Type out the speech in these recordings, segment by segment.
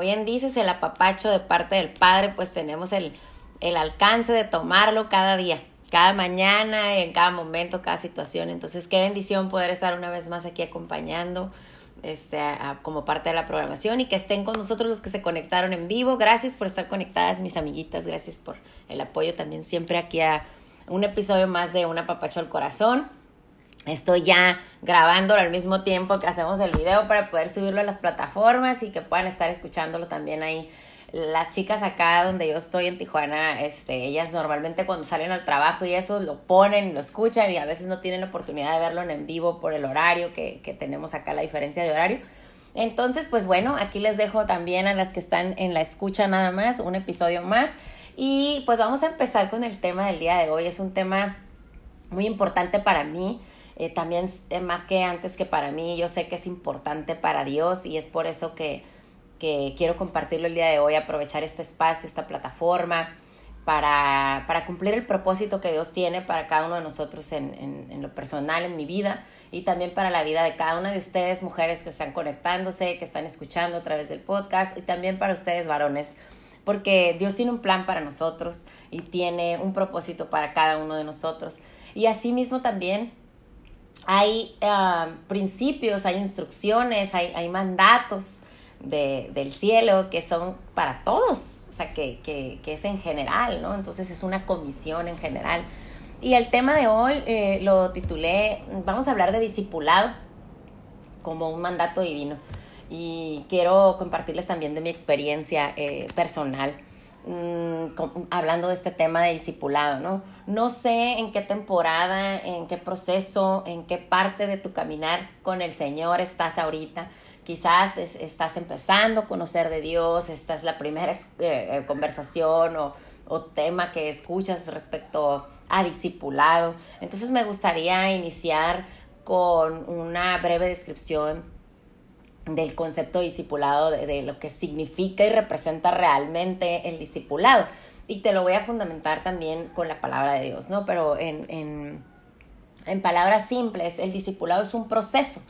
Bien dices el apapacho de parte del Padre, pues tenemos el, el alcance de tomarlo cada día, cada mañana, en cada momento, cada situación. Entonces, qué bendición poder estar una vez más aquí acompañando este, como parte de la programación y que estén con nosotros los que se conectaron en vivo. Gracias por estar conectadas, mis amiguitas. Gracias por el apoyo también siempre aquí a un episodio más de Una Papacho al Corazón. Estoy ya grabando al mismo tiempo que hacemos el video para poder subirlo a las plataformas y que puedan estar escuchándolo también ahí. Las chicas acá donde yo estoy en Tijuana, este, ellas normalmente cuando salen al trabajo y eso lo ponen y lo escuchan y a veces no tienen la oportunidad de verlo en vivo por el horario que, que tenemos acá, la diferencia de horario. Entonces, pues bueno, aquí les dejo también a las que están en la escucha nada más, un episodio más. Y pues vamos a empezar con el tema del día de hoy. Es un tema muy importante para mí. Eh, también eh, más que antes que para mí, yo sé que es importante para Dios y es por eso que, que quiero compartirlo el día de hoy, aprovechar este espacio, esta plataforma, para, para cumplir el propósito que Dios tiene para cada uno de nosotros en, en, en, lo personal, en mi vida, y también para la vida de cada una de ustedes, mujeres que están conectándose, que están escuchando a través del podcast, y también para ustedes, varones, porque Dios tiene un plan para nosotros y tiene un propósito para cada uno de nosotros. Y asimismo también hay uh, principios, hay instrucciones, hay, hay mandatos de, del cielo que son para todos, o sea, que, que, que, es en general, ¿no? Entonces es una comisión en general. Y el tema de hoy eh, lo titulé, vamos a hablar de discipulado como un mandato divino. Y quiero compartirles también de mi experiencia eh, personal Mm, hablando de este tema de discipulado, ¿no? No sé en qué temporada, en qué proceso, en qué parte de tu caminar con el Señor estás ahorita. Quizás estás empezando a conocer de Dios, esta es la primera eh, eh, conversación o, o tema que escuchas respecto a discipulado. Entonces me gustaría iniciar con una breve descripción del concepto discipulado, de, lo que significa y representa realmente el discipulado. Y te lo voy a fundamentar también con la palabra de Dios, ¿no? Pero en, en, en palabras simples, el discipulado es un proceso.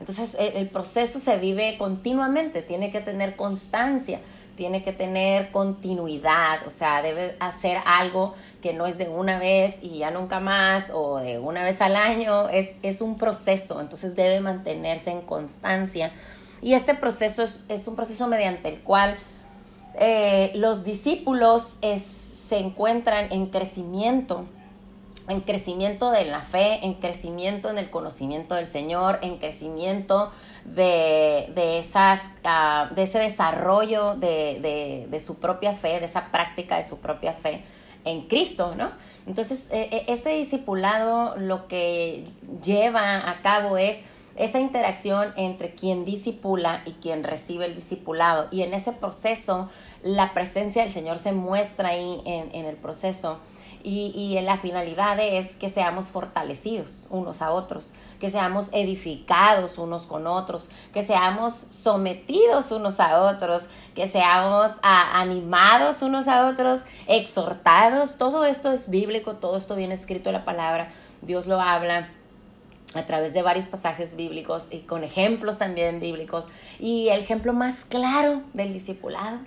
Entonces el, el, proceso se vive continuamente, tiene que tener constancia, tiene que tener continuidad, o sea, debe hacer algo que no es de una vez y ya nunca más o de una vez al año, es, es un proceso, entonces debe mantenerse en constancia y este proceso es, un proceso mediante el cual eh, los discípulos se encuentran en crecimiento, en crecimiento de la fe, en crecimiento en el conocimiento del Señor, en crecimiento de, de, esas, uh, de ese desarrollo de, de, de, su propia fe, de esa práctica de su propia fe en Cristo, ¿no? Entonces, eh, este discipulado lo que lleva a cabo es esa interacción entre quien disipula y quien recibe el discipulado. Y en ese proceso, la presencia del Señor se muestra ahí en, el proceso. Y, y la finalidad es que seamos fortalecidos unos a otros, que seamos edificados unos con otros, que seamos sometidos unos a otros, que seamos animados unos a otros, exhortados. Todo esto es bíblico, todo esto viene escrito en la palabra, Dios lo habla a través de varios pasajes bíblicos y con ejemplos también bíblicos. Y el ejemplo más claro del discipulado,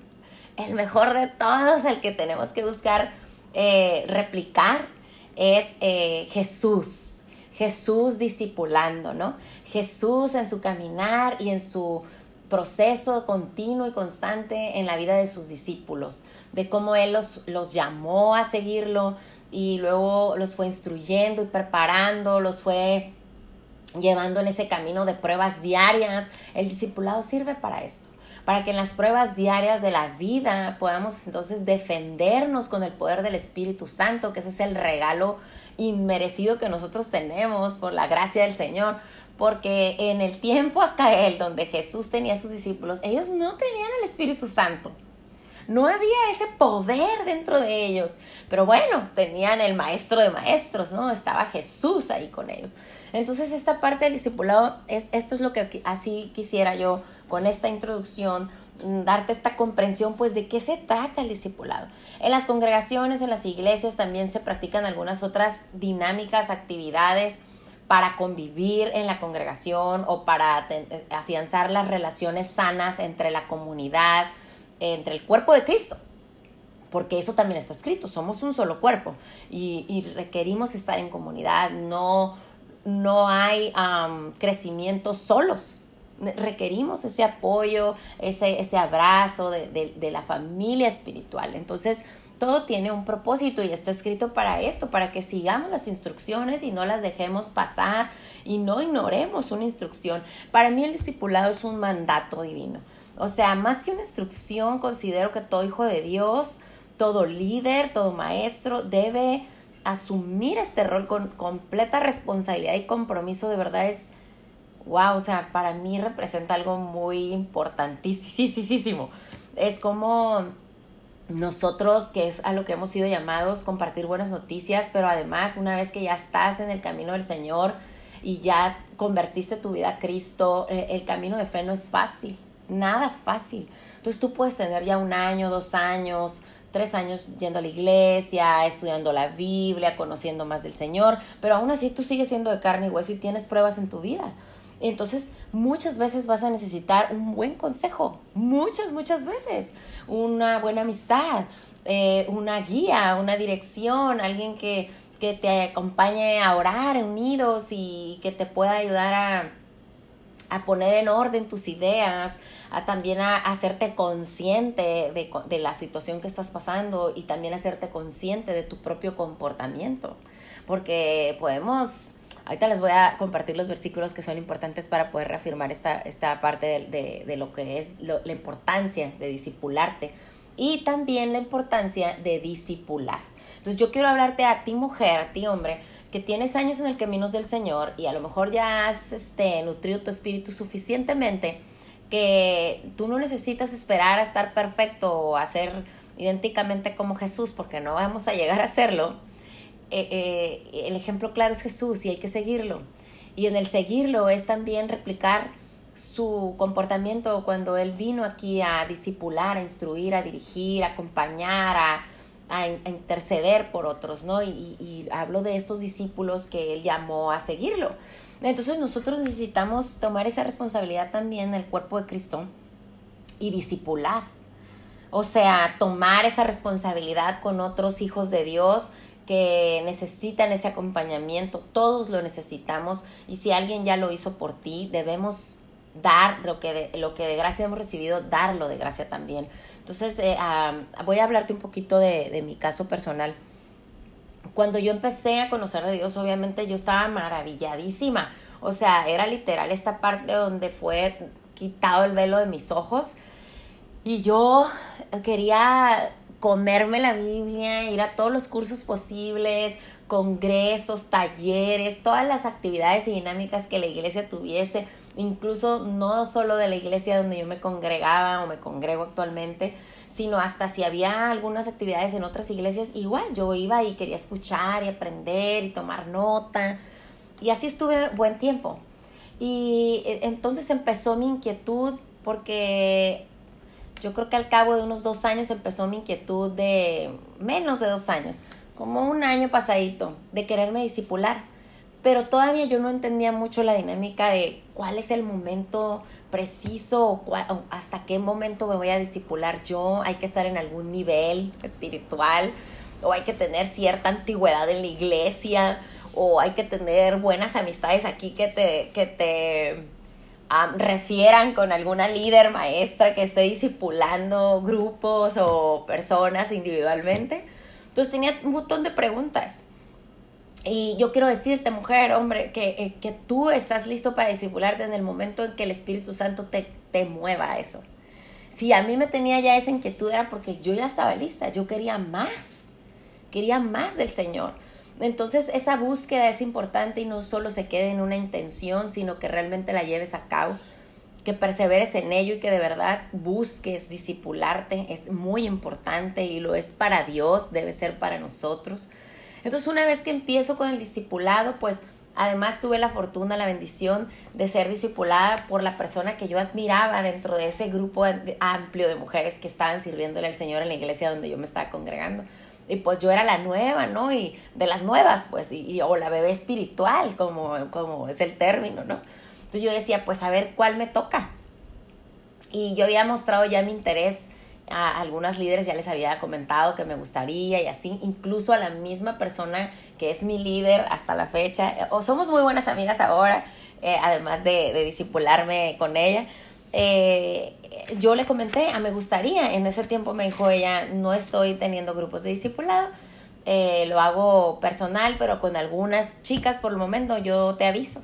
el mejor de todos, el que tenemos que buscar eh, replicar, es eh, Jesús. Jesús discipulando, ¿no? Jesús en su caminar y en su proceso continuo y constante en la vida de sus discípulos, de cómo Él los, los llamó a seguirlo y luego los fue instruyendo y preparando, los fue llevando en ese camino de pruebas diarias. El discipulado sirve para esto, para que en las pruebas diarias de la vida podamos entonces defendernos con el poder del Espíritu Santo, que ese es el regalo inmerecido que nosotros tenemos por la gracia del Señor. Porque en el tiempo acá él, donde Jesús tenía a sus discípulos, ellos no tenían el Espíritu Santo. No había ese poder dentro de ellos. Pero bueno, tenían el maestro de maestros, ¿no? Estaba Jesús ahí con ellos. Entonces esta parte del discipulado, es, esto es lo que así quisiera yo con esta introducción mm, darte esta comprensión pues de qué se trata el discipulado. En las congregaciones, en las iglesias también se practican algunas otras dinámicas, actividades para convivir en la congregación o para afianzar las relaciones sanas entre la comunidad, entre el cuerpo de Cristo, porque eso también está escrito, somos un solo cuerpo y, requerimos estar en comunidad, no, no hay crecimiento solos, requerimos ese apoyo, ese, ese abrazo de, de, la familia espiritual. Entonces, todo tiene un propósito y está escrito para esto, para que sigamos las instrucciones y no las dejemos pasar y no ignoremos una instrucción. Para mí el discipulado es un mandato divino. O sea, más que una instrucción, considero que todo hijo de Dios, todo líder, todo maestro debe asumir este rol con completa responsabilidad y compromiso. De verdad es, wow, o sea, para mí representa algo muy importantísimo. Es como nosotros, que es a lo que hemos sido llamados, compartir buenas noticias, pero además una vez que ya estás en el camino del Señor y ya convertiste tu vida a Cristo, eh, el camino de fe no es fácil, nada fácil. Entonces tú puedes tener ya un año, dos años, tres años yendo a la iglesia, estudiando la Biblia, conociendo más del Señor, pero aún así tú sigues siendo de carne y hueso y tienes pruebas en tu vida. Entonces, muchas veces vas a necesitar un buen consejo, muchas, muchas veces, una buena amistad, eh, una guía, una dirección, alguien que, que te acompañe a orar unidos y que te pueda ayudar a, a poner en orden tus ideas, a también a, hacerte consciente de, de, la situación que estás pasando y también hacerte consciente de tu propio comportamiento. Porque podemos Ahorita les voy a compartir los versículos que son importantes para poder reafirmar esta, esta parte de, de, lo que es la importancia de discipularte y también la importancia de discipular. Entonces yo quiero hablarte a ti mujer, a ti hombre, que tienes años en el camino del Señor y a lo mejor ya has este, nutrido tu espíritu suficientemente que tú no necesitas esperar a estar perfecto o a ser idénticamente como Jesús, porque no vamos a llegar a hacerlo eh, eh, el ejemplo claro es Jesús y hay que seguirlo. Y en el seguirlo es también replicar su comportamiento cuando él vino aquí a discipular, a instruir, a dirigir, a acompañar, a, a, interceder por otros, ¿no? Y, y, hablo de estos discípulos que él llamó a seguirlo. Entonces nosotros necesitamos tomar esa responsabilidad también en el cuerpo de Cristo y discipular. O sea, tomar esa responsabilidad con otros hijos de Dios que necesitan ese acompañamiento, todos lo necesitamos y si alguien ya lo hizo por ti, debemos dar lo que de, lo que de gracia hemos recibido, darlo de gracia también. Entonces, eh, voy a hablarte un poquito de, de mi caso personal. Cuando yo empecé a conocer a Dios, obviamente yo estaba maravilladísima. O sea, era literal esta parte donde fue quitado el velo de mis ojos. Y yo quería comerme la Biblia, ir a todos los cursos posibles, congresos, talleres, todas las actividades y dinámicas que la iglesia tuviese, incluso no solo de la iglesia donde yo me congregaba o me congrego actualmente, sino hasta si había algunas actividades en otras iglesias, igual yo iba y quería escuchar y aprender y tomar nota. Y así estuve buen tiempo. Y eh, entonces empezó mi inquietud porque yo creo que al cabo de unos dos años empezó mi inquietud de menos de dos años, como un año pasadito, de quererme disipular. Pero todavía yo no entendía mucho la dinámica de cuál es el momento preciso o, hasta qué momento me voy a disipular yo. Hay que estar en algún nivel espiritual o hay que tener cierta antigüedad en la iglesia o hay que tener buenas amistades aquí que te, que te refieran con alguna líder, maestra que esté discipulando grupos o personas individualmente. Entonces tenía un montón de preguntas. Y yo quiero decirte, mujer, hombre, que, eh, que tú estás listo para discipularte en el momento en que el Espíritu Santo te, te mueva a eso. Si a mí me tenía ya esa inquietud era porque yo ya estaba lista, yo quería más, quería más del Señor. Entonces esa búsqueda es importante y no solo se quede en una intención, sino que realmente la lleves a cabo, que perseveres en ello y que de verdad busques discipularte. Es muy importante y lo es para Dios, debe ser para nosotros. Entonces una vez que empiezo con el discipulado, pues Además tuve la fortuna, la bendición de ser discipulada por la persona que yo admiraba dentro de ese grupo amplio de mujeres que estaban sirviéndole al Señor en la iglesia donde yo me estaba congregando y pues yo era la nueva, ¿no? Y de las nuevas, pues, y, o la bebé espiritual, como, como es el término, ¿no? Entonces yo decía, pues a ver cuál me toca. Y yo había mostrado ya mi interés a algunas líderes ya les había comentado que me gustaría y así, incluso a la misma persona que es mi líder hasta la fecha, o somos muy buenas amigas ahora, eh, además de, de disipularme con ella. Eh, yo le comenté, a ah, me gustaría, en ese tiempo me dijo ella, no estoy teniendo grupos de discipulado, eh, lo hago personal, pero con algunas chicas por el momento yo te aviso.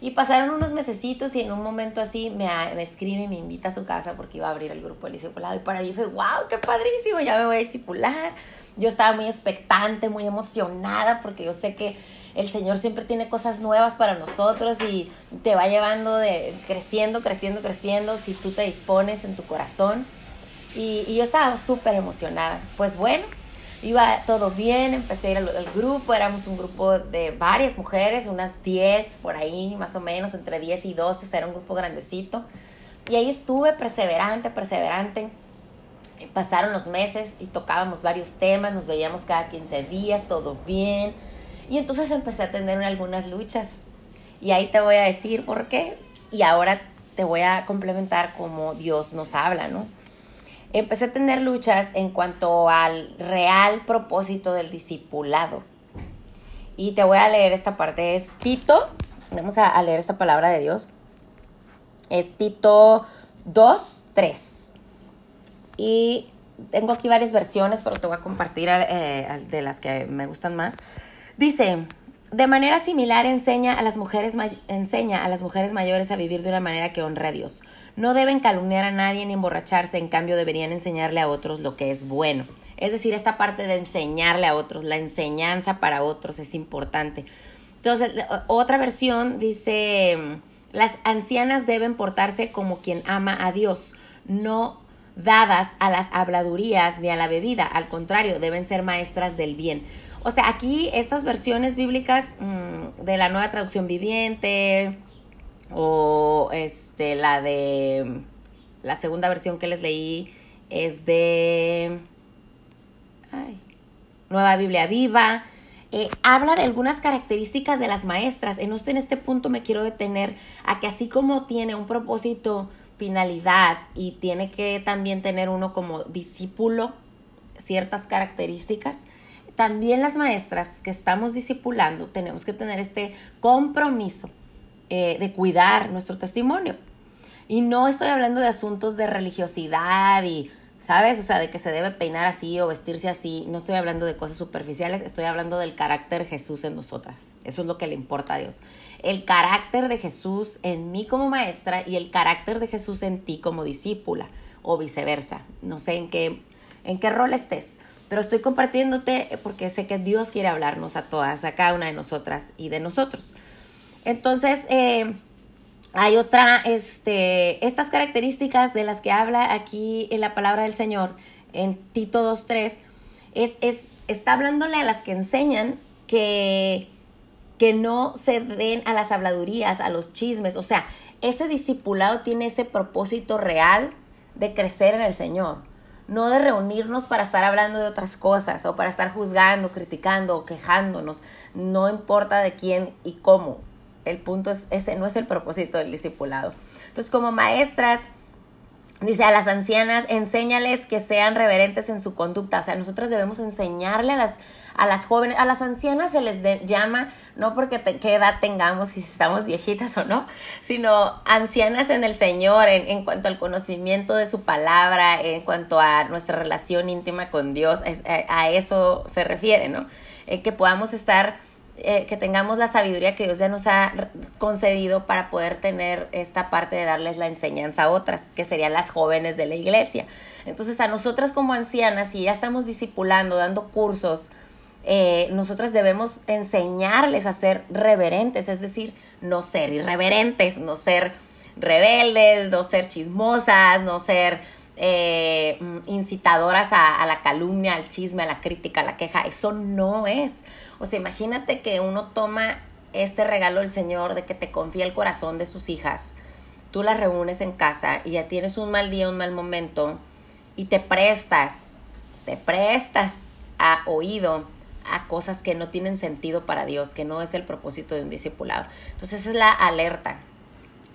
Y pasaron unos mesecitos y en un momento así me, me escribe y me invita a su casa porque iba a abrir el grupo de discipulado. Y para mí fue, wow, qué padrísimo, ya me voy a discipular. Yo estaba muy expectante, muy emocionada porque yo sé que el Señor siempre tiene cosas nuevas para nosotros y te va llevando de creciendo, creciendo, creciendo si tú te dispones en tu corazón. Y, y yo estaba súper emocionada. Pues bueno, iba todo bien, empecé a ir al, grupo, éramos un grupo de varias mujeres, unas 10 por ahí, más o menos, entre 10 y 12, o sea, era un grupo grandecito. Y ahí estuve perseverante, perseverante. Pasaron los meses y tocábamos varios temas, nos veíamos cada 15 días, todo bien. Y entonces empecé a tener algunas luchas. Y ahí te voy a decir por qué. Y ahora te voy a complementar cómo Dios nos habla, ¿no? Empecé a tener luchas en cuanto al real propósito del discipulado. Y te voy a leer esta parte, es Tito, vamos a, leer esta palabra de Dios, es Tito 2, 3. Y tengo aquí varias versiones, pero te voy a compartir eh, de las que me gustan más. Dice, de manera similar enseña a las mujeres enseña a las mujeres mayores a vivir de una manera que honre a Dios no deben calumniar a nadie ni emborracharse, en cambio deberían enseñarle a otros lo que es bueno. Es decir, esta parte de enseñarle a otros, la enseñanza para otros es importante. Entonces, otra versión dice, las ancianas deben portarse como quien ama a Dios, no dadas a las habladurías ni a la bebida, al contrario, deben ser maestras del bien. O sea, aquí estas versiones bíblicas mm, de la nueva traducción viviente, o este, la de la segunda versión que les leí es de Nueva Biblia Viva. Eh, habla de algunas características de las maestras. En este, en este punto me quiero detener a que así como tiene un propósito, finalidad y tiene que también tener uno como discípulo ciertas características, también las maestras que estamos discipulando tenemos que tener este compromiso eh, de cuidar nuestro testimonio. Y no estoy hablando de asuntos de religiosidad y, ¿sabes? O sea, de que se debe peinar así o vestirse así. No estoy hablando de cosas superficiales, estoy hablando del carácter de Jesús en nosotras. Eso es lo que le importa a Dios. El carácter de Jesús en mí como maestra y el carácter de Jesús en ti como discípula o viceversa. No sé en qué, en qué rol estés, pero estoy compartiéndote porque sé que Dios quiere hablarnos a todas, a cada una de nosotras y de nosotros. Entonces, eh, hay otra, este, estas características de las que habla aquí en la palabra del Señor, en Tito 2.3, es, es, está hablándole a las que enseñan que, que no se den a las habladurías, a los chismes. O sea, ese discipulado tiene ese propósito real de crecer en el Señor. No de reunirnos para estar hablando de otras cosas o para estar juzgando, criticando o quejándonos. No importa de quién y cómo el punto es, ese no es el propósito del discipulado. Entonces, como maestras, dice a las ancianas, enséñales que sean reverentes en su conducta. O sea, nosotros debemos enseñarle a las, a las jóvenes, a las ancianas se les llama, no porque te, qué edad tengamos, si estamos viejitas o no, sino ancianas en el Señor, en, en cuanto al conocimiento de su palabra, en cuanto a nuestra relación íntima con Dios, a, eso se refiere, ¿no? Eh, que podamos estar eh, que tengamos la sabiduría que Dios ya nos ha concedido para poder tener esta parte de darles la enseñanza a otras, que serían las jóvenes de la iglesia. Entonces a nosotras como ancianas, si ya estamos discipulando, dando cursos, eh, nosotras debemos enseñarles a ser reverentes, es decir, no ser irreverentes, no ser rebeldes, no ser chismosas, no ser eh, incitadoras a, a, la calumnia, al chisme, a la crítica, a la queja. Eso no es. O sea, imagínate que uno toma este regalo del Señor de que te confía el corazón de sus hijas. Tú las reúnes en casa y ya tienes un mal día, un mal momento y te prestas, te prestas a oído a cosas que no tienen sentido para Dios, que no es el propósito de un discipulado. Entonces esa es la alerta,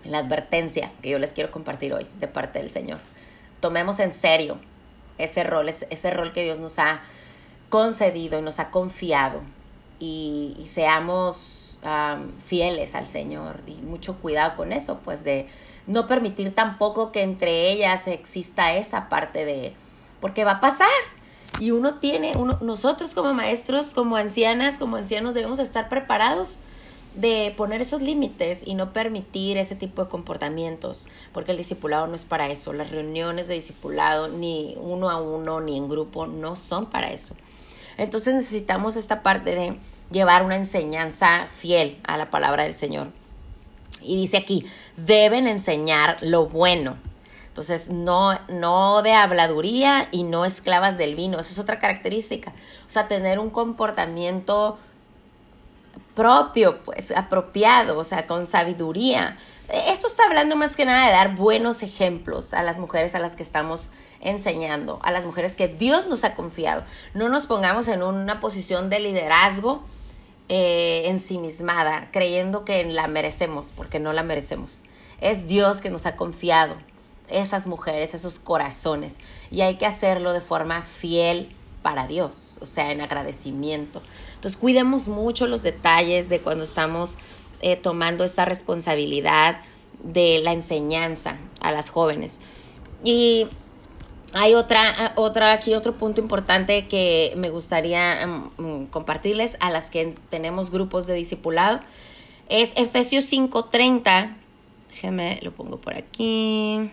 la advertencia que yo les quiero compartir hoy de parte del Señor tomemos en serio ese rol, ese, ese rol que Dios nos ha concedido y nos ha confiado. Y, seamos fieles al Señor y mucho cuidado con eso, pues de no permitir tampoco que entre ellas exista esa parte de, porque va a pasar. Y uno tiene, uno, nosotros como maestros, como ancianas, como ancianos, debemos estar preparados de poner esos límites y no permitir ese tipo de comportamientos, porque el discipulado no es para eso. Las reuniones de discipulado, ni uno a uno, ni en grupo, no son para eso. Entonces necesitamos esta parte de llevar una enseñanza fiel a la palabra del Señor. Y dice aquí, deben enseñar lo bueno. Entonces, no, no de habladuría y no esclavas del vino. Esa es otra característica. O sea, tener un comportamiento propio, pues apropiado, o sea, con sabiduría. Esto está hablando más que nada de dar buenos ejemplos a las mujeres a las que estamos enseñando, a las mujeres que Dios nos ha confiado. No nos pongamos en una posición de liderazgo eh, ensimismada, creyendo que la merecemos, porque no la merecemos. Es Dios que nos ha confiado esas mujeres, esos corazones, y hay que hacerlo de forma fiel para Dios, o sea, en agradecimiento. Entonces, cuidemos mucho los detalles de cuando estamos eh, tomando esta responsabilidad de la enseñanza a las jóvenes. Y hay otra, otra aquí, otro punto importante que me gustaría mm, mm, compartirles a las que tenemos grupos de discipulado. Es Efesios 5:30. Déjeme, lo pongo por aquí.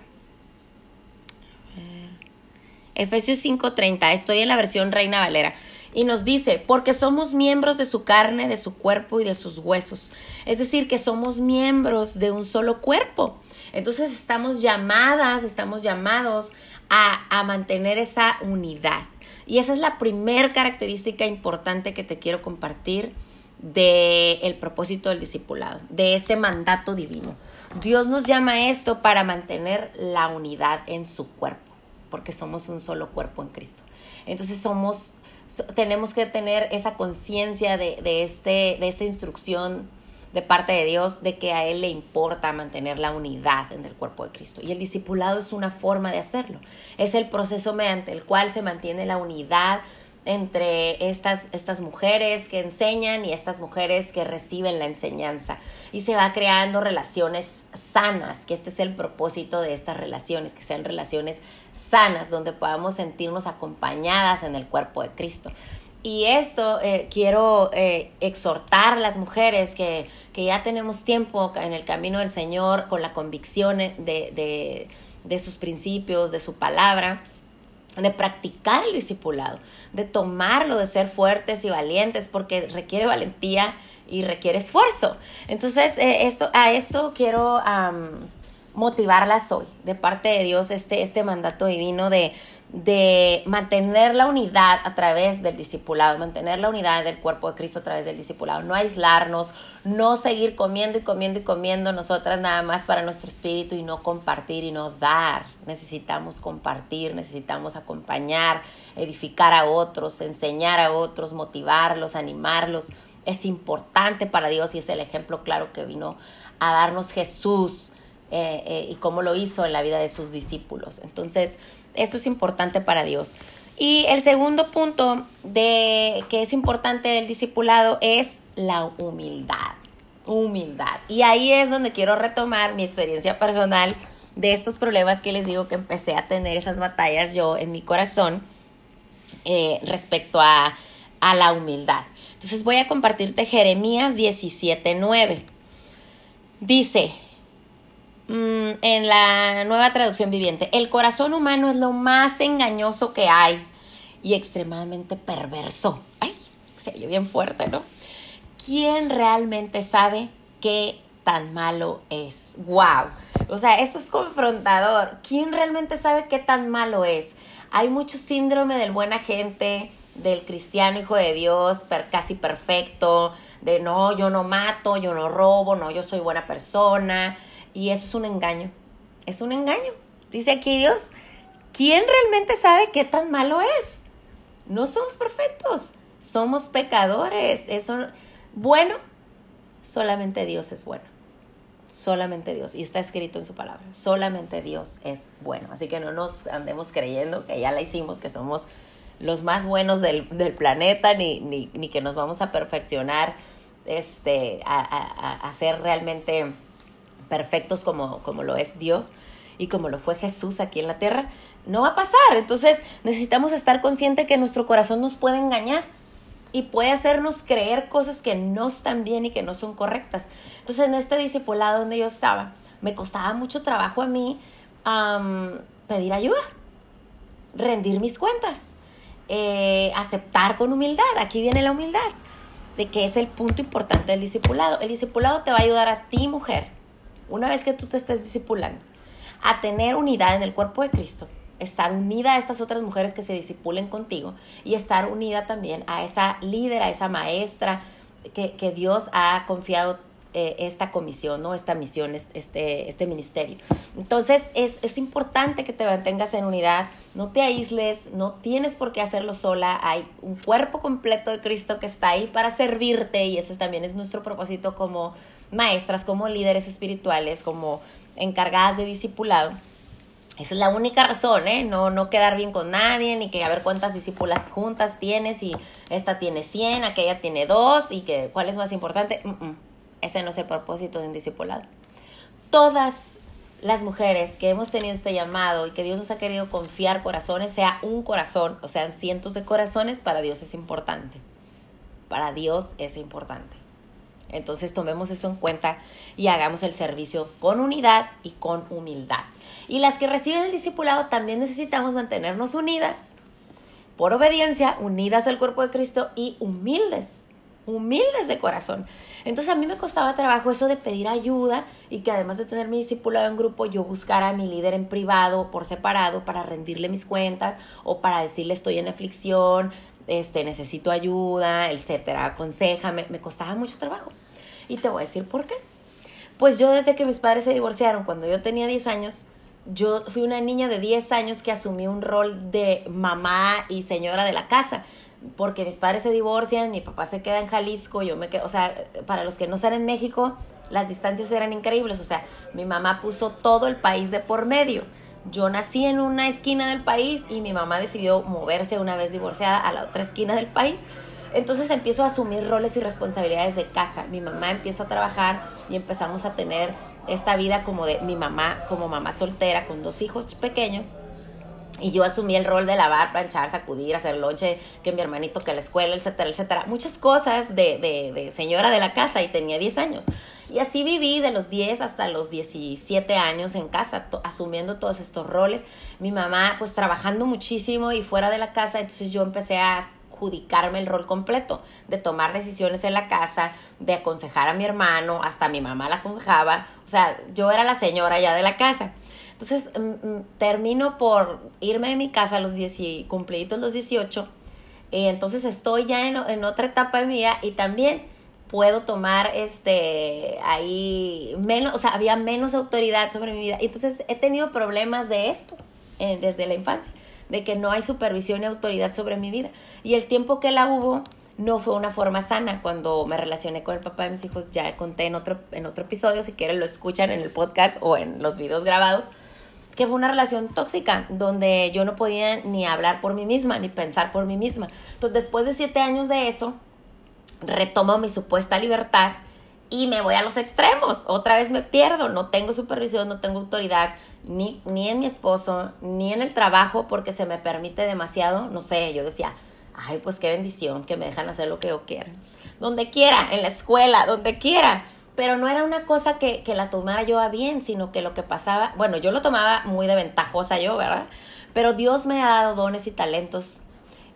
Efesios 5:30. Estoy en la versión Reina Valera y nos dice, porque somos miembros de su carne, de su cuerpo y de sus huesos. Es decir, que somos miembros de un solo cuerpo. Entonces estamos llamadas, estamos llamados a, mantener esa unidad. Y esa es la primera característica importante que te quiero compartir del el propósito del discipulado, de este mandato divino. Dios nos llama a esto para mantener la unidad en su cuerpo, porque somos un solo cuerpo en Cristo. Entonces somos tenemos que tener esa conciencia de, de, este, de esta instrucción de parte de Dios de que a Él le importa mantener la unidad en el cuerpo de Cristo. Y el discipulado es una forma de hacerlo. Es el proceso mediante el cual se mantiene la unidad entre estas, estas mujeres que enseñan y estas mujeres que reciben la enseñanza. Y se va creando relaciones sanas, que este es el propósito de estas relaciones, que sean relaciones sanas, donde podamos sentirnos acompañadas en el cuerpo de Cristo. Y esto eh, quiero eh, exhortar a las mujeres que, que, ya tenemos tiempo en el camino del Señor con la convicción de, de, de sus principios, de su palabra de practicar el discipulado, de tomarlo, de ser fuertes y valientes, porque requiere valentía y requiere esfuerzo. Entonces, eh, esto, a esto quiero motivarlas hoy, de parte de Dios, este, este mandato divino de de mantener la unidad a través del discipulado, mantener la unidad del cuerpo de Cristo a través del discipulado, no aislarnos, no seguir comiendo y comiendo y comiendo nosotras nada más para nuestro espíritu y no compartir y no dar. Necesitamos compartir, necesitamos acompañar, edificar a otros, enseñar a otros, motivarlos, animarlos. Es importante para Dios y es el ejemplo claro que vino a darnos Jesús eh, eh, y cómo lo hizo en la vida de sus discípulos. Entonces, esto es importante para Dios. Y el segundo punto de que es importante del discipulado es la humildad. Humildad. Y ahí es donde quiero retomar mi experiencia personal de estos problemas que les digo que empecé a tener esas batallas yo en mi corazón eh, respecto a, a la humildad. Entonces voy a compartirte Jeremías 17:9. Dice, Mm, en la nueva traducción viviente, el corazón humano es lo más engañoso que hay y extremadamente perverso. Ay, se oye bien fuerte, ¿no? ¿Quién realmente sabe qué tan malo es? ¡Wow! O sea, eso es confrontador. ¿Quién realmente sabe qué tan malo es? Hay mucho síndrome del buena gente, del cristiano hijo de Dios, casi perfecto, de no, yo no mato, yo no robo, no, yo soy buena persona y eso es un engaño. Es un engaño. Dice aquí Dios, ¿quién realmente sabe qué tan malo es? No somos perfectos, somos pecadores. Eso, bueno, solamente Dios es bueno. solamente Dios. Y está escrito en su palabra, solamente Dios es bueno. Así que no nos andemos creyendo que ya la hicimos, que somos los más buenos del, planeta, ni, ni, ni, que nos vamos a perfeccionar, este, a, a, a, ser realmente perfectos como, como lo es Dios y como lo fue Jesús aquí en la tierra. No va a pasar. Entonces necesitamos estar conscientes que nuestro corazón nos puede engañar y puede hacernos creer cosas que no están bien y que no son correctas. Entonces, en este discipulado donde yo estaba, me costaba mucho trabajo a mí pedir ayuda, rendir mis cuentas, eh, aceptar con humildad. Aquí viene la humildad, de que es el punto importante del discipulado. El discipulado te va a ayudar a ti, mujer, una vez que tú te estés discipulando, a tener unidad en el cuerpo de Cristo estar unida a estas otras mujeres que se disipulen contigo y estar unida también a esa líder, a esa maestra que, que Dios ha confiado eh, esta comisión, ¿no? esta misión, este, este ministerio. Entonces es, es importante que te mantengas en unidad, no te aísles, no tienes por qué hacerlo sola, hay un cuerpo completo de Cristo que está ahí para servirte y ese también es nuestro propósito como maestras, como líderes espirituales, como encargadas de discipulado esa es la única razón, ¿eh? No, no quedar bien con nadie, ni que a ver cuántas discípulas juntas tienes y esta tiene 100, aquella tiene 2 y que cuál es más importante. Ese no es el propósito de un discipulado. Todas las mujeres que hemos tenido este llamado y que Dios nos ha querido confiar corazones, sea un corazón o sean cientos de corazones, para Dios es importante. Para Dios es importante. Entonces tomemos eso en cuenta y hagamos el servicio con unidad y con humildad. Y las que reciben el discipulado también necesitamos mantenernos unidas, por obediencia, unidas al cuerpo de Cristo y humildes, humildes de corazón. Entonces a mí me costaba trabajo eso de pedir ayuda y que además de tener mi discipulado en grupo, yo buscara a mi líder en privado, por separado, para rendirle mis cuentas o para decirle estoy en aflicción, este, necesito ayuda, etcétera, aconsejame. Me costaba mucho trabajo. Y te voy a decir por qué. Pues yo desde que mis padres se divorciaron, cuando yo tenía 10 años, yo fui una niña de 10 años que asumí un rol de mamá y señora de la casa, porque mis padres se divorcian, mi papá se queda en Jalisco, yo me quedo, o sea, para los que no están en México, las distancias eran increíbles, o sea, mi mamá puso todo el país de por medio. Yo nací en una esquina del país y mi mamá decidió moverse una vez divorciada a la otra esquina del país. Entonces empiezo a asumir roles y responsabilidades de casa. Mi mamá empieza a trabajar y empezamos a tener esta vida como de mi mamá, como mamá soltera con dos hijos pequeños. Y yo asumí el rol de lavar, planchar, sacudir, hacer lonche, que mi hermanito, que la escuela, etcétera, etcétera. Muchas cosas de, de, de señora de la casa y tenía 10 años. Y así viví de los 10 hasta los 17 años en casa, asumiendo todos estos roles. Mi mamá pues trabajando muchísimo y fuera de la casa, entonces yo empecé a adjudicarme el rol completo, de tomar decisiones en la casa, de aconsejar a mi hermano, hasta mi mamá la aconsejaba, o sea, yo era la señora ya de la casa. Entonces mm, mm, termino por irme de mi casa a los 10, cumpliditos los 18, y entonces estoy ya en, en otra etapa de mi vida y también puedo tomar este ahí menos, o sea, había menos autoridad sobre mi vida. Entonces he tenido problemas de esto eh, desde la infancia de que no hay supervisión y autoridad sobre mi vida. Y el tiempo que la hubo no fue una forma sana. Cuando me relacioné con el papá de mis hijos, ya conté en otro, en otro episodio, si quieren lo escuchan en el podcast o en los videos grabados, que fue una relación tóxica, donde yo no podía ni hablar por mí misma, ni pensar por mí misma. Entonces, después de siete años de eso, retomo mi supuesta libertad y me voy a los extremos. Otra vez me pierdo, no tengo supervisión, no tengo autoridad, ni, ni en mi esposo, ni en el trabajo, porque se me permite demasiado. No sé, yo decía, ay, pues qué bendición que me dejan hacer lo que yo quiera. Donde quiera, en la escuela, donde quiera. Pero no era una cosa que, que la tomara yo a bien, sino que lo que pasaba, bueno, yo lo tomaba muy de ventajosa yo, ¿verdad? Pero Dios me ha dado dones y talentos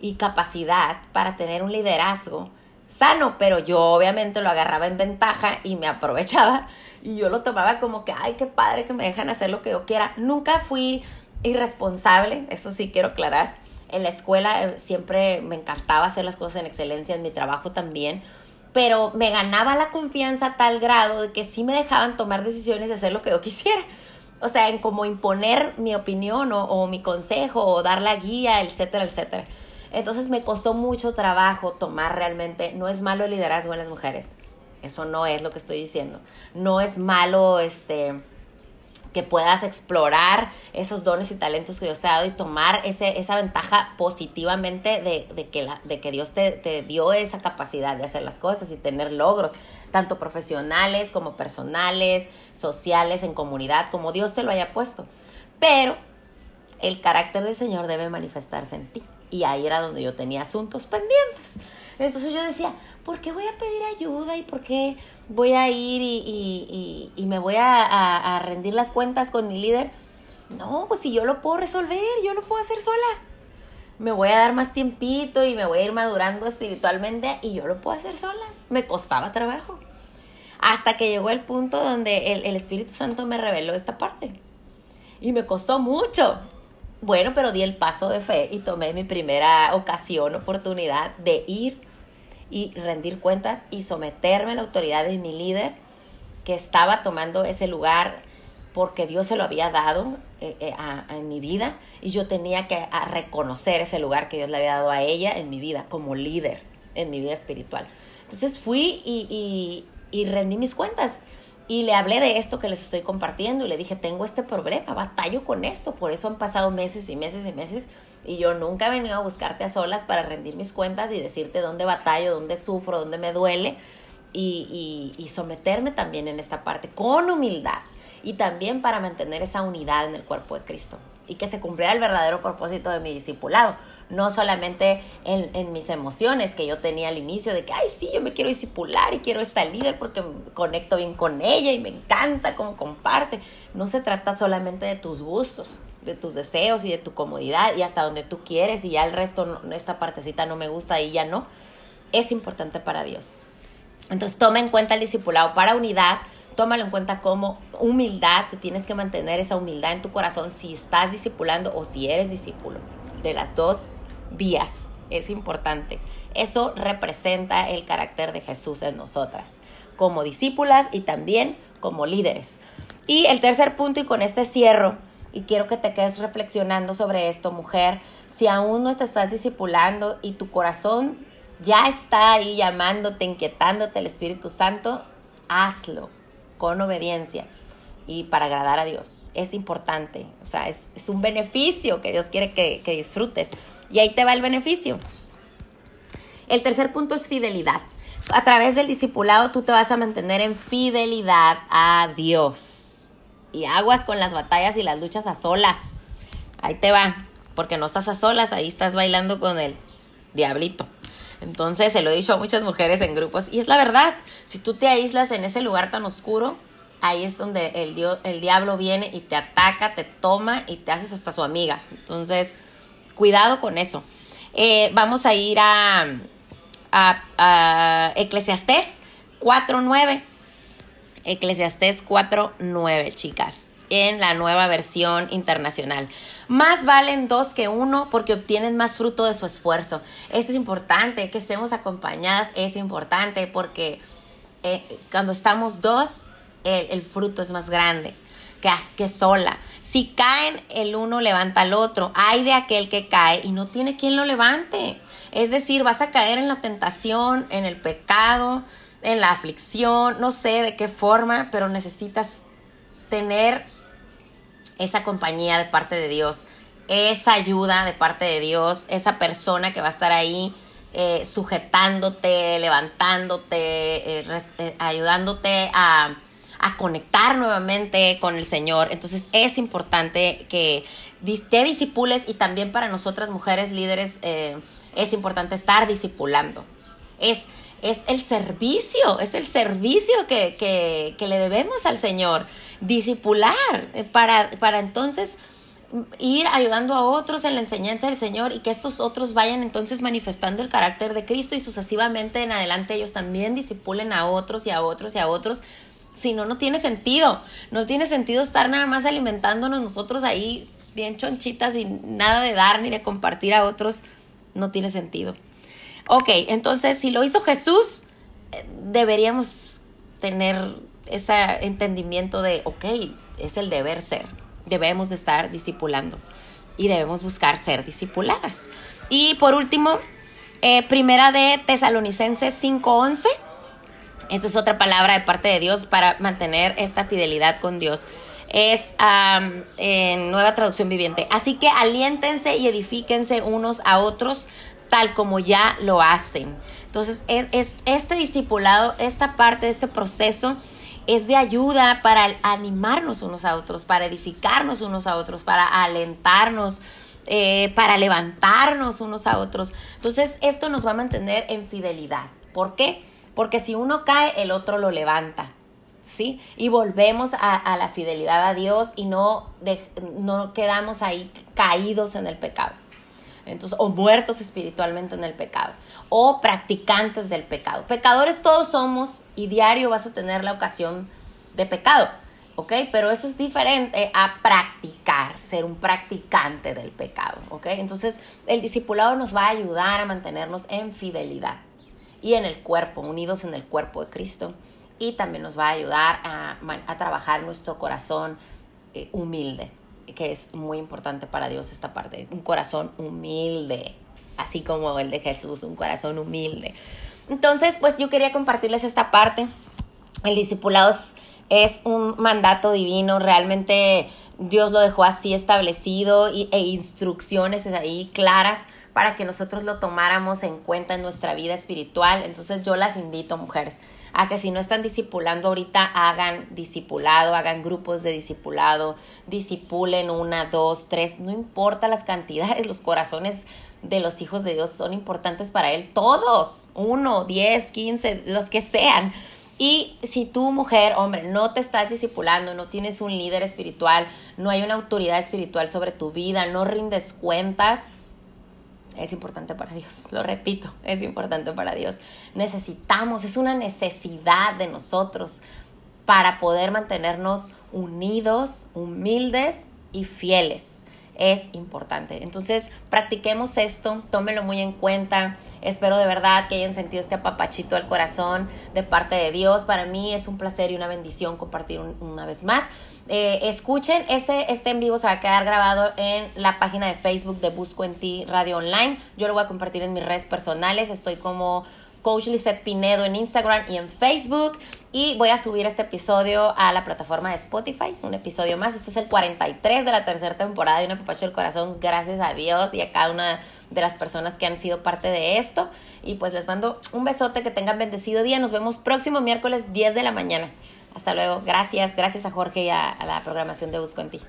y capacidad para tener un liderazgo sano, pero yo obviamente lo agarraba en ventaja y me aprovechaba y yo lo tomaba como que, ay, qué padre que me dejan hacer lo que yo quiera. Nunca fui irresponsable, eso sí quiero aclarar. En la escuela eh, siempre me encantaba hacer las cosas en excelencia, en mi trabajo también, pero me ganaba la confianza a tal grado de que sí me dejaban tomar decisiones y hacer lo que yo quisiera. O sea, en como imponer mi opinión o, o mi consejo o dar la guía, etcétera, etcétera. Entonces me costó mucho trabajo tomar realmente, no es malo el liderazgo en las mujeres. Eso no es lo que estoy diciendo. No es malo este que puedas explorar esos dones y talentos que Dios te ha dado y tomar ese, esa ventaja positivamente de, que, la, de que Dios te, te, dio esa capacidad de hacer las cosas y tener logros, tanto profesionales como personales, sociales, en comunidad, como Dios te lo haya puesto. Pero el carácter del Señor debe manifestarse en ti. Y ahí era donde yo tenía asuntos pendientes. Entonces yo decía, ¿por qué voy a pedir ayuda y por qué voy a ir y, me voy a, rendir las cuentas con mi líder? No, pues si yo lo puedo resolver, yo lo puedo hacer sola. Me voy a dar más tiempito y me voy a ir madurando espiritualmente y yo lo puedo hacer sola. Me costaba trabajo. Hasta que llegó el punto donde el, el Espíritu Santo me reveló esta parte. Y me costó mucho. Bueno, pero di el paso de fe y tomé mi primera ocasión, oportunidad de ir y rendir cuentas y someterme a la autoridad de mi líder que estaba tomando ese lugar porque Dios se lo había dado eh, eh, en mi vida y yo tenía que reconocer ese lugar que Dios le había dado a ella en mi vida como líder en mi vida espiritual. Entonces fui y, y rendí mis cuentas y le hablé de esto que les estoy compartiendo y le dije, tengo este problema, batallo con esto, por eso han pasado meses y meses y meses y yo nunca he venido a buscarte a solas para rendir mis cuentas y decirte dónde batallo, dónde sufro, dónde me duele y, y, y someterme también en esta parte con humildad y también para mantener esa unidad en el cuerpo de Cristo y que se cumpliera el verdadero propósito de mi discipulado no solamente en, mis emociones que yo tenía al inicio de que, ay, sí, yo me quiero disipular y quiero esta líder porque conecto bien con ella y me encanta cómo comparte. No se trata solamente de tus gustos, de tus deseos y de tu comodidad y hasta donde tú quieres y ya el resto, esta partecita no me gusta y ya no. Es importante para Dios. Entonces toma en cuenta el discipulado para unidad, tómalo en cuenta como humildad, que tienes que mantener esa humildad en tu corazón si estás discipulando o si eres discípulo de las dos vías. Es importante. Eso representa el carácter de Jesús en nosotras, como discípulas y también como líderes. Y el tercer punto, y con este cierro, y quiero que te quedes reflexionando sobre esto, mujer, si aún no te estás discipulando y tu corazón ya está ahí llamándote, inquietándote el Espíritu Santo, hazlo con obediencia y para agradar a Dios. Es importante, o sea, es, un beneficio que Dios quiere que, que disfrutes. Y ahí te va el beneficio. El tercer punto es fidelidad. A través del discipulado tú te vas a mantener en fidelidad a Dios. Y aguas con las batallas y las luchas a solas. Ahí te va, porque no estás a solas, ahí estás bailando con el diablito. Entonces, se lo he dicho a muchas mujeres en grupos y es la verdad, si tú te aíslas en ese lugar tan oscuro, ahí es donde el, el diablo viene y te ataca, te toma y te haces hasta su amiga. Entonces, cuidado con eso. Eh, vamos a ir a, a, a Eclesiastés 4.9. Eclesiastés 4.9, chicas, en la nueva versión internacional. Más valen dos que uno porque obtienen más fruto de su esfuerzo. Esto es importante, que estemos acompañadas es importante porque eh, cuando estamos dos, el, fruto es más grande que, que sola. Si caen, el uno levanta al otro. Hay de aquel que cae y no tiene quien lo levante. Es decir, vas a caer en la tentación, en el pecado, en la aflicción, no sé de qué forma, pero necesitas tener esa compañía de parte de Dios, esa ayuda de parte de Dios, esa persona que va a estar ahí eh, sujetándote, levantándote, eh, eh, ayudándote a a conectar nuevamente con el Señor. Entonces es importante que te disipules y también para nosotras mujeres líderes eh, es importante estar disipulando. Es, es el servicio, es el servicio que, que, que le debemos al Señor. Disipular eh, para, para entonces ir ayudando a otros en la enseñanza del Señor y que estos otros vayan entonces manifestando el carácter de Cristo y sucesivamente en adelante ellos también disipulen a otros y a otros y a otros si no, no tiene sentido. No tiene sentido estar nada más alimentándonos nosotros ahí bien chonchitas y nada de dar ni de compartir a otros. No tiene sentido. Ok, entonces si lo hizo Jesús, eh, deberíamos tener ese entendimiento de, ok, es el deber ser. Debemos estar discipulando y debemos buscar ser discipuladas. Y por último, eh, primera de Tesalonicenses 5.11 esta es otra palabra de parte de Dios para mantener esta fidelidad con Dios. Es en nueva traducción viviente. Así que aliéntense y edifíquense unos a otros tal como ya lo hacen. Entonces, es, es este discipulado, esta parte de este proceso es de ayuda para animarnos unos a otros, para edificarnos unos a otros, para alentarnos, eh, para levantarnos unos a otros. Entonces, esto nos va a mantener en fidelidad. ¿Por qué? Porque si uno cae, el otro lo levanta. ¿Sí? Y volvemos a, la fidelidad a Dios y no, no quedamos ahí caídos en el pecado. Entonces, o muertos espiritualmente en el pecado, o practicantes del pecado. Pecadores todos somos y diario vas a tener la ocasión de pecado, ¿ok? Pero eso es diferente a practicar, ser un practicante del pecado, ¿ok? Entonces, el discipulado nos va a ayudar a mantenernos en fidelidad y en el cuerpo, unidos en el cuerpo de Cristo. Y también nos va a ayudar a, trabajar nuestro corazón eh, humilde, que es muy importante para Dios esta parte. Un corazón humilde, así como el de Jesús, un corazón humilde. Entonces, pues yo quería compartirles esta parte. El discipulado es un mandato divino, realmente Dios lo dejó así establecido y, e instrucciones ahí claras para que nosotros lo tomáramos en cuenta en nuestra vida espiritual. Entonces yo las invito, mujeres, a que si no están discipulando ahorita, hagan discipulado, hagan grupos de discipulado, disipulen una, dos, tres, no importa las cantidades, los corazones de los hijos de Dios son importantes para Él, todos, uno, diez, quince, los que sean. Y si tú, mujer, hombre, no te estás discipulando, no tienes un líder espiritual, no hay una autoridad espiritual sobre tu vida, no rindes cuentas, es importante para Dios, lo repito, es importante para Dios. Necesitamos, es una necesidad de nosotros para poder mantenernos unidos, humildes y fieles. Es importante. Entonces, practiquemos esto, tómenlo muy en cuenta. Espero de verdad que hayan sentido este apapachito al corazón de parte de Dios. Para mí es un placer y una bendición compartir una vez más. Eh, escuchen, este, este en vivo se va a quedar grabado en la página de Facebook de Busco en Ti Radio Online. Yo lo voy a compartir en mis redes personales. Estoy como Coach Lizette Pinedo en Instagram y en Facebook. Y voy a subir este episodio a la plataforma de Spotify, un episodio más. Este es el 43 de la tercera temporada de Una Papacho del Corazón. Gracias a Dios y a cada una de las personas que han sido parte de esto. Y pues les mando un besote, que tengan bendecido día. Nos vemos próximo miércoles 10 de la mañana. Hasta luego. Gracias. Gracias a Jorge y a, la programación de Busco en Ti.